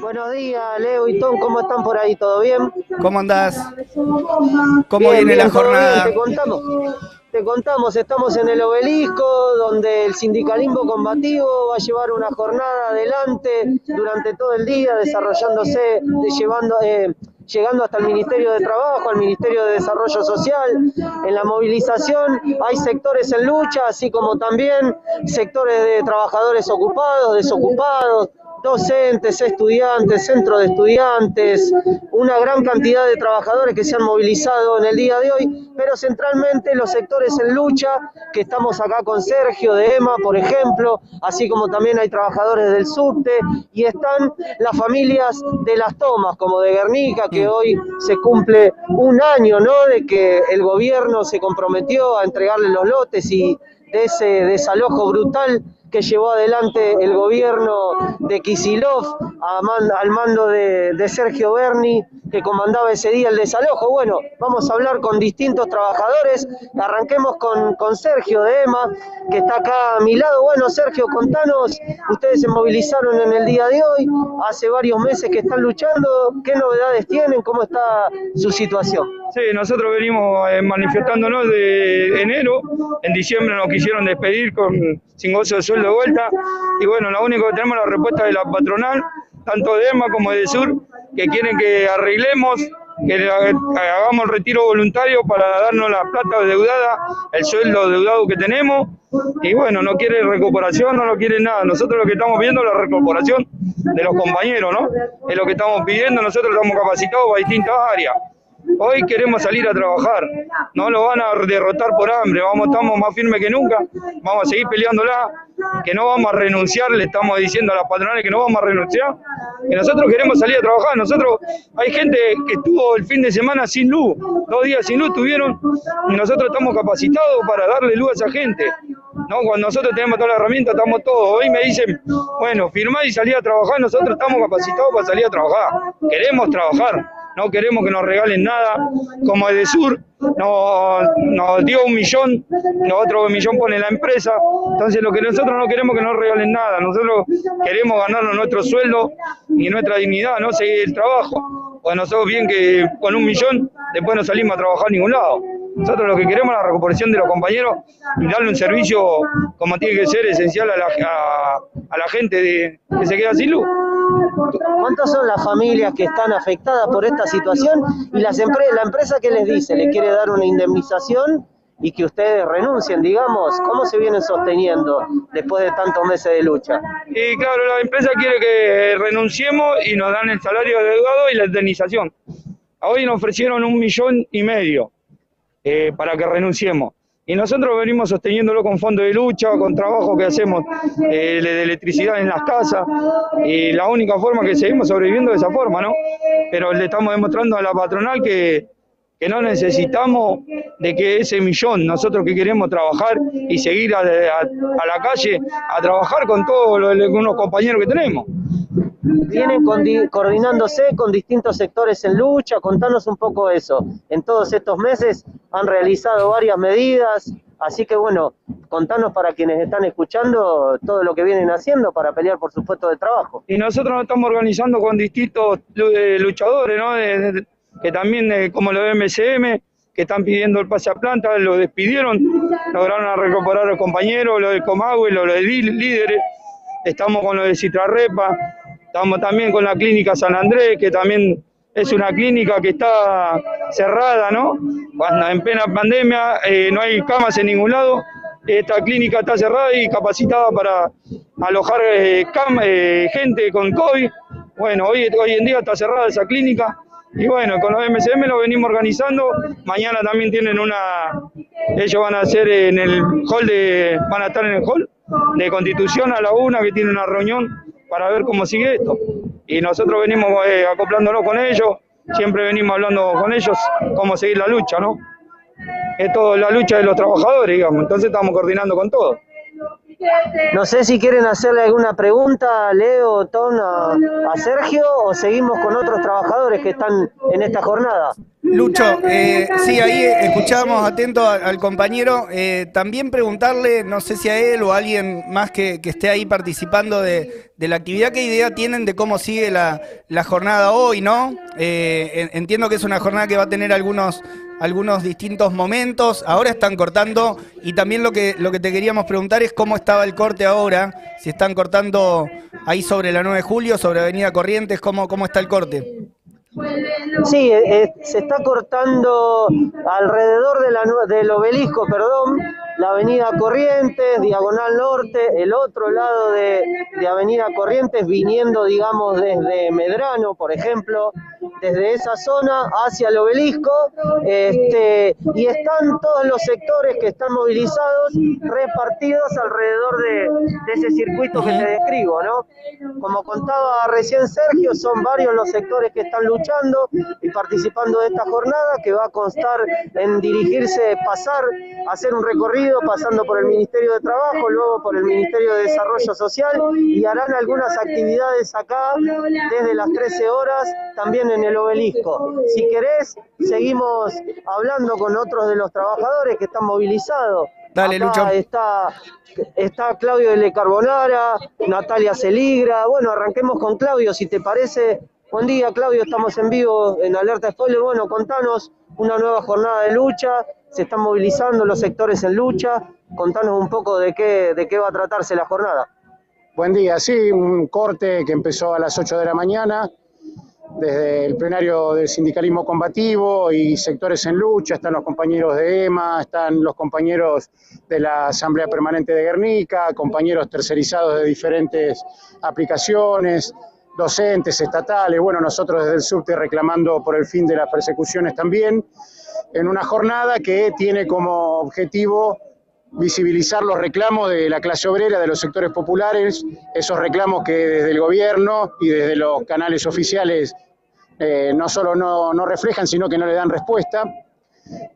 Buenos días, Leo y Tom, ¿cómo están por ahí? ¿Todo bien? ¿Cómo andás? ¿Cómo Bien, viene bien, la bien, jornada? Te contamos. Te contamos, estamos en el obelisco, donde el sindicalismo combativo va a llevar una jornada adelante durante todo el día, desarrollándose, de- llevando, eh, llegando hasta el Ministerio de Trabajo, al Ministerio de Desarrollo Social. En la movilización hay sectores en lucha, así como también sectores de trabajadores ocupados, desocupados, docentes, estudiantes, centros de estudiantes, una gran cantidad de trabajadores que se han movilizado en el día de hoy, pero centralmente los sectores en lucha, que estamos acá con Sergio de EMA, por ejemplo, así como también hay trabajadores del subte, y están las familias de las tomas, como de Guernica, que hoy se cumple un año, ¿no?, de que el gobierno se comprometió a entregarle los lotes y de ese desalojo brutal que llevó adelante el gobierno de Kisilov al mando de, de Sergio Berni, que comandaba ese día el desalojo. Bueno, vamos a hablar con distintos trabajadores. Arranquemos con, con Sergio de EMA, que está acá a mi lado. Bueno, Sergio, contanos, ustedes se movilizaron en el día de hoy, hace varios meses que están luchando, ¿qué novedades tienen? ¿Cómo está su situación? Sí, nosotros venimos eh, manifestándonos de enero. En diciembre nos quisieron despedir con sin gozo de sueldo de vuelta. Y bueno, lo único que tenemos es la respuesta de la patronal, tanto de EMA como de Sur, que quieren que arreglemos, que hagamos el retiro voluntario para darnos la plata deudada, el sueldo deudado que tenemos. Y bueno, no quiere recuperación, no lo quiere nada. Nosotros lo que estamos pidiendo es la recuperación de los compañeros, ¿no? Es lo que estamos pidiendo. Nosotros estamos capacitados para distintas áreas. Hoy queremos salir a trabajar, no lo van a derrotar por hambre, vamos, estamos más firmes que nunca, vamos a seguir peleándola, que no vamos a renunciar, le estamos diciendo a las patronales que no vamos a renunciar, que nosotros queremos salir a trabajar, nosotros, hay gente que estuvo el fin de semana sin luz, dos días sin luz tuvieron, y nosotros estamos capacitados para darle luz a esa gente. ¿no? Cuando nosotros tenemos toda la herramienta, estamos todos. Hoy me dicen, bueno, firmá y salí a trabajar, nosotros estamos capacitados para salir a trabajar. Queremos trabajar, no queremos que nos regalen nada. Como de Sur nos, dio un millón, otro millón pone la empresa. Entonces lo que nosotros no queremos que nos regalen nada. Nosotros queremos ganarnos nuestro sueldo y nuestra dignidad, no seguir el trabajo. Pues nosotros bien que con un millón después no salimos a trabajar a ningún lado. Nosotros lo que queremos es la recuperación de los compañeros y darle un servicio como tiene que ser esencial a la, a la gente de- que se queda sin luz. ¿Cuántas son las familias que están afectadas por esta situación? Y las empre- la empresa que les dice, le quiere dar una indemnización y que ustedes renuncien, digamos, ¿cómo se vienen sosteniendo después de tantos meses de lucha? Y claro, la empresa quiere que renunciemos y nos dan el salario adeudado y la indemnización. Hoy nos ofrecieron un millón y medio eh, para que renunciemos. Y nosotros venimos sosteniéndolo con fondos de lucha, con trabajo que hacemos eh, de electricidad en las casas. Y la única forma que seguimos sobreviviendo de esa forma, ¿no? Pero le estamos demostrando a la patronal que, que no necesitamos de que ese millón, nosotros que queremos trabajar y seguir a la calle a trabajar con todos los, los compañeros que tenemos. Vienen coordinándose con distintos sectores en lucha, contanos un poco eso. En todos estos meses han realizado varias medidas, así que bueno, contanos para quienes están escuchando todo lo que vienen haciendo para pelear por su puesto de trabajo. Y nosotros nos estamos organizando con distintos eh, luchadores, ¿no? De- que también, eh, como los de MCM, que están pidiendo el pase a planta, lo despidieron, lograron recuperar a los compañeros, lo de Comagüe, lo de Lí- líderes, estamos con lo de Citrarrepa, estamos también con la clínica San Andrés, que también es una clínica que está cerrada, ¿no? En plena pandemia eh, no hay camas en ningún lado, esta clínica está cerrada y capacitada para alojar eh, eh, gente con COVID. Bueno, hoy, hoy en día está cerrada esa clínica. Y bueno, con los MCM lo venimos organizando. Mañana también tienen una. Ellos van a hacer en el hall de. Van a estar en el hall de Constitución a la una, que tiene una reunión para ver cómo sigue esto. Y nosotros venimos eh, acoplándonos con ellos. Siempre venimos hablando con ellos cómo seguir la lucha, ¿no? Es todo la lucha de los trabajadores, digamos. Entonces estamos coordinando con todo. No sé si quieren hacerle alguna pregunta, Leo, Tom, a, a Sergio, o seguimos con otros trabajadores que están en esta jornada. Lucho, eh, sí, ahí escuchábamos atento al, compañero. Eh, también preguntarle, no sé si a él o a alguien más que, esté ahí participando de, la actividad, qué idea tienen de cómo sigue la, jornada hoy, ¿no? Eh, en- entiendo que es una jornada que va a tener algunos, algunos distintos momentos. Ahora están cortando y también lo que, lo que te queríamos preguntar es cómo estaba el corte ahora. Si están cortando ahí sobre la 9 de julio, sobre Avenida Corrientes, ¿cómo, cómo está el corte? Sí, eh, se está cortando alrededor de la, del obelisco, perdón, la avenida Corrientes, Diagonal Norte, el otro lado de, de avenida Corrientes, viniendo, digamos, desde Medrano, por ejemplo, desde esa zona hacia el obelisco, este, y están todos los sectores que están movilizados repartidos alrededor de, ese circuito que te describo, ¿no? Como contaba recién Sergio, son varios los sectores que están luchando y participando de esta jornada que va a constar en dirigirse, pasar, hacer un recorrido pasando por el Ministerio de Trabajo, luego por el Ministerio de Desarrollo Social y harán algunas actividades acá desde las 13 horas también en el obelisco. Si querés, seguimos hablando con otros de los trabajadores que están movilizados. Dale, Acá Lucho. Está, está Claudio L. Carbonara, Natalia Celigra. Bueno, arranquemos con Claudio, si te parece. Buen día, Claudio, estamos en vivo en Alerta Spoiler. Bueno, contanos una nueva jornada de lucha. Se están movilizando los sectores en lucha. Contanos un poco de qué, de qué va a tratarse la jornada. Buen día, sí, un corte que empezó a las 8 de la mañana, desde el plenario del sindicalismo combativo y sectores en lucha, están los compañeros de EMA, están los compañeros de la Asamblea Permanente de Guernica, compañeros tercerizados de diferentes aplicaciones, docentes, estatales, bueno, nosotros desde el subte reclamando por el fin de las persecuciones también, en una jornada que tiene como objetivo visibilizar los reclamos de la clase obrera, de los sectores populares, esos reclamos que desde el gobierno y desde los canales oficiales eh, no solo no, no reflejan, sino que no le dan respuesta.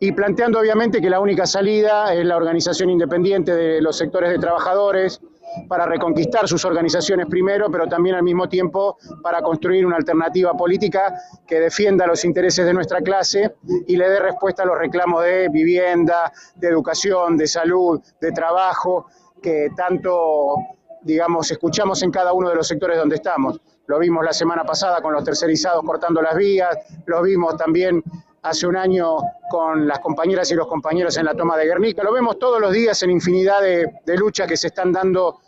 Y planteando obviamente que la única salida es la organización independiente de los sectores de trabajadores para reconquistar sus organizaciones primero, pero también al mismo tiempo para construir una alternativa política que defienda los intereses de nuestra clase y le dé respuesta a los reclamos de vivienda, de educación, de salud, de trabajo, que tanto, digamos, escuchamos en cada uno de los sectores donde estamos. Lo vimos la semana pasada con los tercerizados cortando las vías, lo vimos también hace un año con las compañeras y los compañeros en la toma de Guernica, lo vemos todos los días en infinidad de, luchas que se están dando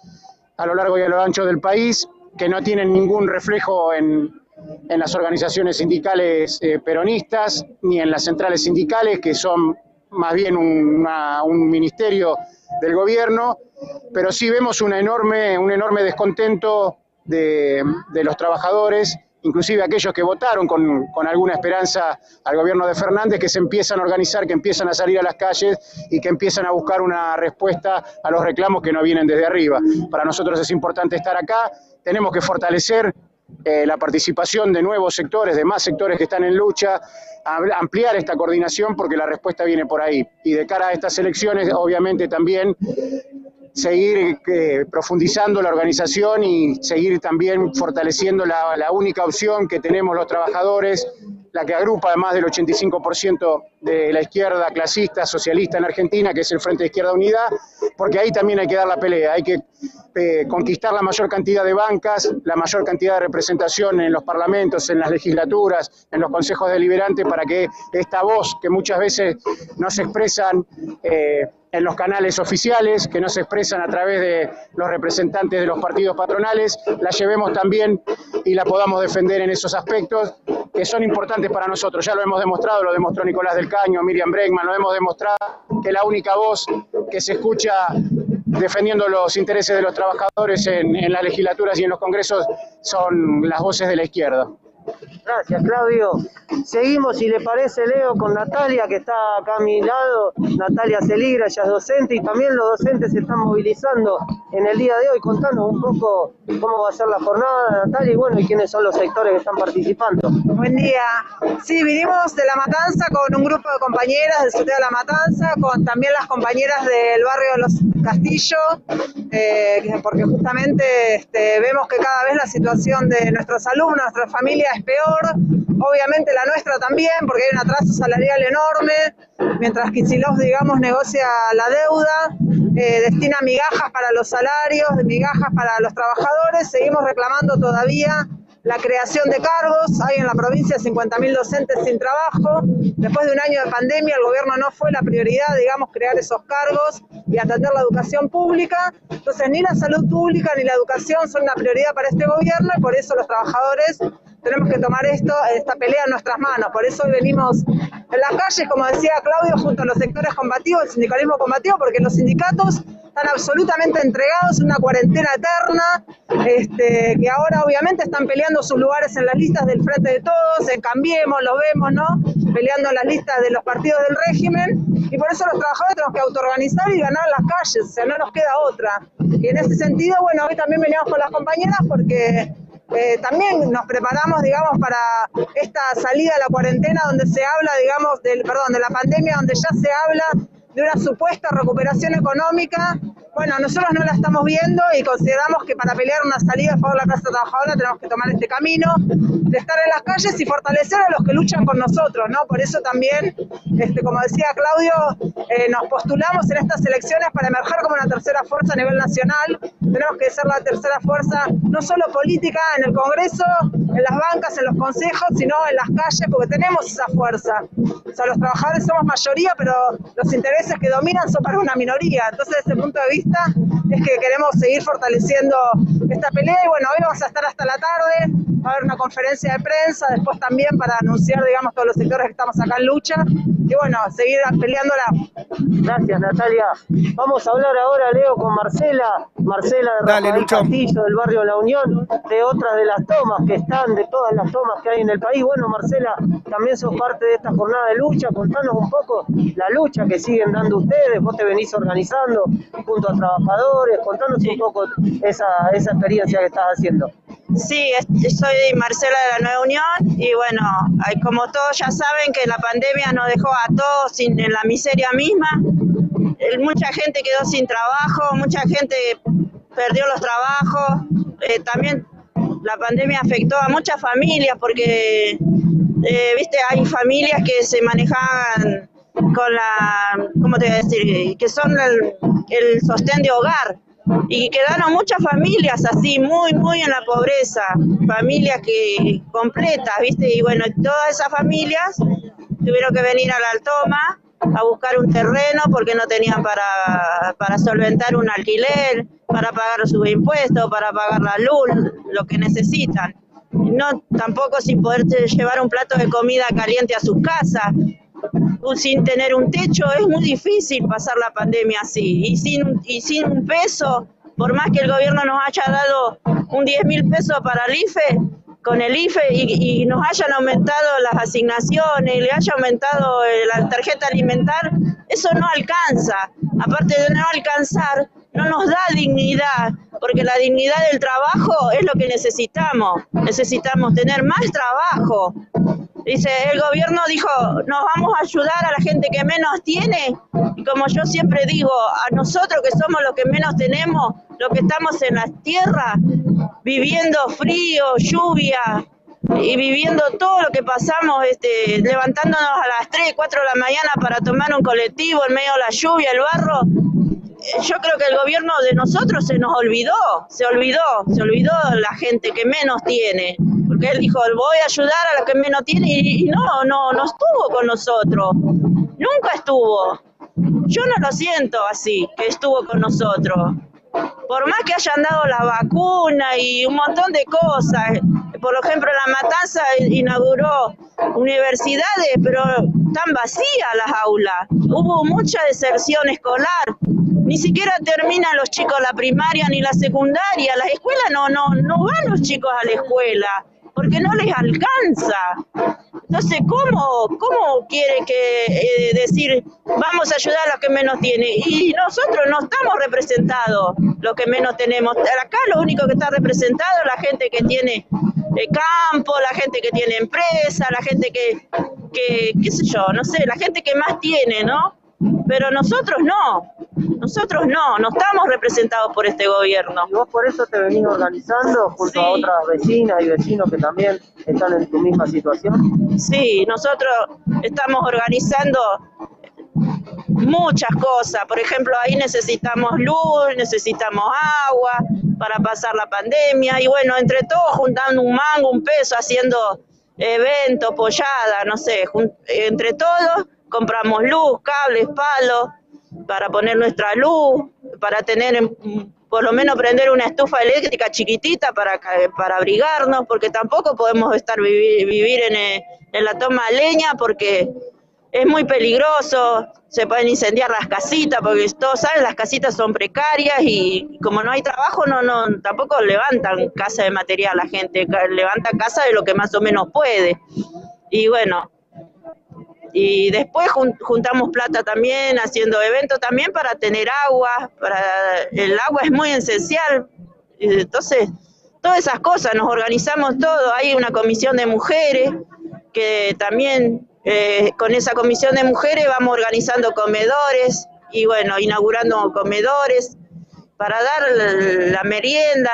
a lo largo y a lo ancho del país, que no tienen ningún reflejo en, en las organizaciones sindicales eh, peronistas, ni en las centrales sindicales, que son más bien un ministerio del gobierno, pero sí vemos una enorme, un enorme descontento de, de los trabajadores, inclusive aquellos que votaron con, con alguna esperanza al gobierno de Fernández, que se empiezan a organizar, que empiezan a salir a las calles y que empiezan a buscar una respuesta a los reclamos que no vienen desde arriba. Para nosotros es importante estar acá, tenemos que fortalecer eh, la participación de nuevos sectores, de más sectores que están en lucha, am- ampliar esta coordinación porque la respuesta viene por ahí. Y de cara a estas elecciones, obviamente también seguir eh, profundizando la organización y seguir también fortaleciendo la, la única opción que tenemos los trabajadores, la que agrupa además del 85% de la izquierda clasista, socialista en Argentina, que es el Frente de Izquierda Unidad, porque ahí también hay que dar la pelea, hay que eh, conquistar la mayor cantidad de bancas, la mayor cantidad de representación en los parlamentos, en las legislaturas, en los consejos deliberantes, para que esta voz que muchas veces no se expresan eh, en los canales oficiales, que no se expresan a través de los representantes de los partidos patronales, la llevemos también y la podamos defender en esos aspectos que son importantes para nosotros. Ya lo hemos demostrado, lo demostró Nicolás del Caño, Miriam Bregman, lo hemos demostrado que la única voz que se escucha defendiendo los intereses de los trabajadores en, en las legislaturas y en los congresos son las voces de la izquierda. Gracias, Claudio. Seguimos, si le parece, Leo, con Natalia, que está acá a mi lado. Natalia Celigra, ella es docente y también los docentes se están movilizando en el día de hoy. Contanos un poco cómo va a ser la jornada, Natalia, y bueno, y quiénes son los sectores que están participando. Buen día. Sí, vinimos de La Matanza con un grupo de compañeras del Ciudad de La Matanza, con también las compañeras del barrio de Los Castillos, eh, porque justamente este, vemos que cada vez la situación de nuestros alumnos, nuestra familia es peor, obviamente la nuestra también, porque hay un atraso salarial enorme, mientras Kicillof, digamos, negocia la deuda, eh, destina migajas para los salarios, migajas para los trabajadores, seguimos reclamando todavía la creación de cargos, hay en la provincia 50.000 docentes sin trabajo, después de un año de pandemia el gobierno no fue la prioridad, digamos, crear esos cargos y atender la educación pública, entonces ni la salud pública ni la educación son una prioridad para este gobierno y por eso los trabajadores tenemos que tomar esto, esta pelea en nuestras manos. Por eso hoy venimos en las calles, como decía Claudio, junto a los sectores combativos, el sindicalismo combativo, porque los sindicatos están absolutamente entregados una cuarentena eterna, este, que ahora obviamente están peleando sus lugares en las listas del Frente de Todos, en Cambiemos, lo vemos, ¿no? Peleando en las listas de los partidos del régimen, y por eso los trabajadores tenemos que autoorganizar y ganar las calles, o sea, no nos queda otra. Y en ese sentido, bueno, hoy también veníamos con las compañeras porque eh, también nos preparamos, digamos, para esta salida de la cuarentena donde se habla, digamos, del, perdón, de la pandemia, donde ya se habla de una supuesta recuperación económica. Bueno, nosotros no la estamos viendo y consideramos que para pelear una salida a favor de la clase trabajadora tenemos que tomar este camino de estar en las calles y fortalecer a los que luchan con nosotros, ¿no? Por eso también, este, como decía Claudio, eh, nos postulamos en estas elecciones para emerger como una tercera fuerza a nivel nacional. Tenemos que ser la tercera fuerza, no solo política en el Congreso, en las bancas, en los consejos, sino en las calles, porque tenemos esa fuerza. O sea, los trabajadores somos mayoría, pero los intereses que dominan son para una minoría. Entonces, desde ese punto de vista, tá? Es que queremos seguir fortaleciendo esta pelea. Y bueno, hoy vamos a estar hasta la tarde, va a haber una conferencia de prensa, después también para anunciar, digamos, todos los sectores que estamos acá en lucha. Y bueno, seguir peleándola. Gracias, Natalia. Vamos a hablar ahora, Leo, con Marcela. Marcela de Dale, Rafael. Castillo, del barrio La Unión, de otras de las tomas que están, de todas las tomas que hay en el país. Bueno, Marcela, también sos parte de esta jornada de lucha. Contanos un poco la lucha que siguen dando ustedes. Vos te venís organizando junto a trabajadores. Contanos un poco esa, esa experiencia que estás haciendo. Sí, soy Marcela de la Nueva Unión y bueno, como todos ya saben que la pandemia nos dejó a todos sin, en la miseria misma. Mucha gente quedó sin trabajo, mucha gente perdió los trabajos. Eh, también la pandemia afectó a muchas familias porque, eh, viste, hay familias que se manejaban con la, ¿cómo te voy a decir? Que son el, sostén de hogar. Y quedaron muchas familias así, muy, muy en la pobreza, familias que completas, ¿viste? Y bueno, todas esas familias tuvieron que venir a la Altoma a buscar un terreno porque no tenían para, para solventar un alquiler, para pagar sus impuestos, para pagar la luz, lo que necesitan. No, tampoco sin poder llevar un plato de comida caliente a sus casas, sin tener un techo es muy difícil pasar la pandemia así. Y sin, y sin un peso, por más que el gobierno nos haya dado un 10 mil pesos para el IFE, con el IFE y, y nos hayan aumentado las asignaciones y le haya aumentado eh, la tarjeta alimentar, eso no alcanza. Aparte de no alcanzar, no nos da dignidad, porque la dignidad del trabajo es lo que necesitamos. Necesitamos tener más trabajo. Dice, el gobierno dijo, nos vamos a ayudar a la gente que menos tiene. Y como yo siempre digo, a nosotros que somos los que menos tenemos, los que estamos en las tierras, viviendo frío, lluvia y viviendo todo lo que pasamos, este, levantándonos a las 3, 4 de la mañana para tomar un colectivo en medio de la lluvia, el barro, eh, yo creo que el gobierno de nosotros se nos olvidó, se olvidó, se olvidó la gente que menos tiene, porque él dijo, voy a ayudar a los que menos tienen y, no, no, no estuvo con nosotros, nunca estuvo. Yo no lo siento así, que estuvo con nosotros. Por más que hayan dado la vacuna y un montón de cosas, por ejemplo, La Matanza inauguró universidades, pero están vacías las aulas. Hubo mucha deserción escolar. Ni siquiera terminan los chicos la primaria ni la secundaria. Las escuelas no, no, no van los chicos a la escuela porque no les alcanza. Entonces, ¿cómo, cómo quiere que eh, decir vamos a ayudar a los que menos tienen? Y nosotros no estamos representados, los que menos tenemos. Acá lo único que está representado es la gente que tiene eh, campo, la gente que tiene empresa, la gente que, que, qué sé yo, no sé, la gente que más tiene, ¿no? Pero nosotros no, nosotros no, no estamos representados por este gobierno. ¿Y vos por eso te venís organizando junto a otras vecinas y vecinos que también están en tu misma situación? Sí, nosotros estamos organizando muchas cosas. Por ejemplo, ahí necesitamos luz, necesitamos agua para pasar la pandemia y bueno, entre todos juntando un mango, un peso, haciendo eventos, pollada, no sé, entre todos compramos luz, cables, palos para poner nuestra luz, para tener por lo menos prender una estufa eléctrica chiquitita para, para abrigarnos, porque tampoco podemos estar vivir, vivir en, eh, en la toma de leña porque es muy peligroso, se pueden incendiar las casitas, porque todos saben, las casitas son precarias y como no hay trabajo, no, no, tampoco levantan casa de material la gente, levanta casa de lo que más o menos puede. Y bueno, y después jun- juntamos plata también, haciendo eventos también para tener agua, para el agua es muy esencial. Entonces, todas esas cosas, nos organizamos todo, hay una comisión de mujeres que también eh, con esa comisión de mujeres vamos organizando comedores y bueno, inaugurando comedores para dar la, merienda,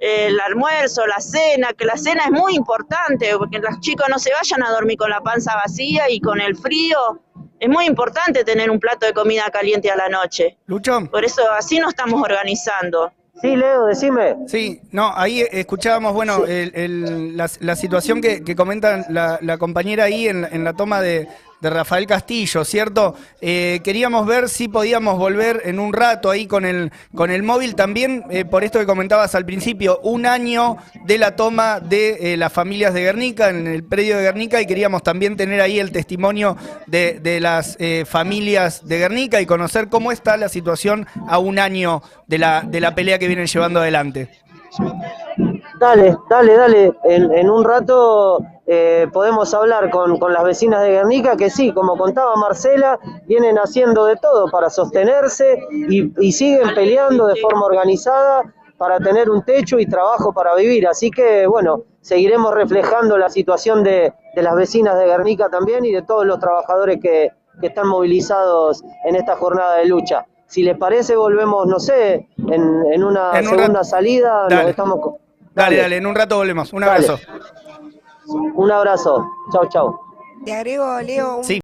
el almuerzo, la cena, que la cena es muy importante, porque los chicos no se vayan a dormir con la panza vacía y con el frío. Es muy importante tener un plato de comida caliente a la noche. Lucho. Por eso así nos estamos organizando. Sí, Leo, decime. Sí, no, ahí escuchábamos, bueno, el- el- la, la situación que, que comenta la, la compañera ahí en, en la toma de, de Rafael Castillo, ¿cierto? Eh, queríamos ver si podíamos volver en un rato ahí con el, con el móvil también, eh, por esto que comentabas al principio, un año de la toma de eh, las familias de Guernica, en el predio de Guernica, y queríamos también tener ahí el testimonio de, de las familias de Guernica y conocer cómo está la situación a un año de la, de la pelea que vienen llevando adelante. Dale, dale, dale. En, en un rato eh, podemos hablar con, con las vecinas de Guernica que sí, como contaba Marcela, vienen haciendo de todo para sostenerse y, y siguen peleando de forma organizada para tener un techo y trabajo para vivir. Así que, bueno, seguiremos reflejando la situación de, de las vecinas de Guernica también y de todos los trabajadores que, que están movilizados en esta jornada de lucha. Si les parece, volvemos, no sé, en, en una En segunda salida. nos estamos Dale, dale, en un rato volvemos. Un Dale. abrazo. Un abrazo. Chau, chau. Te agrego, Leo, un Sí.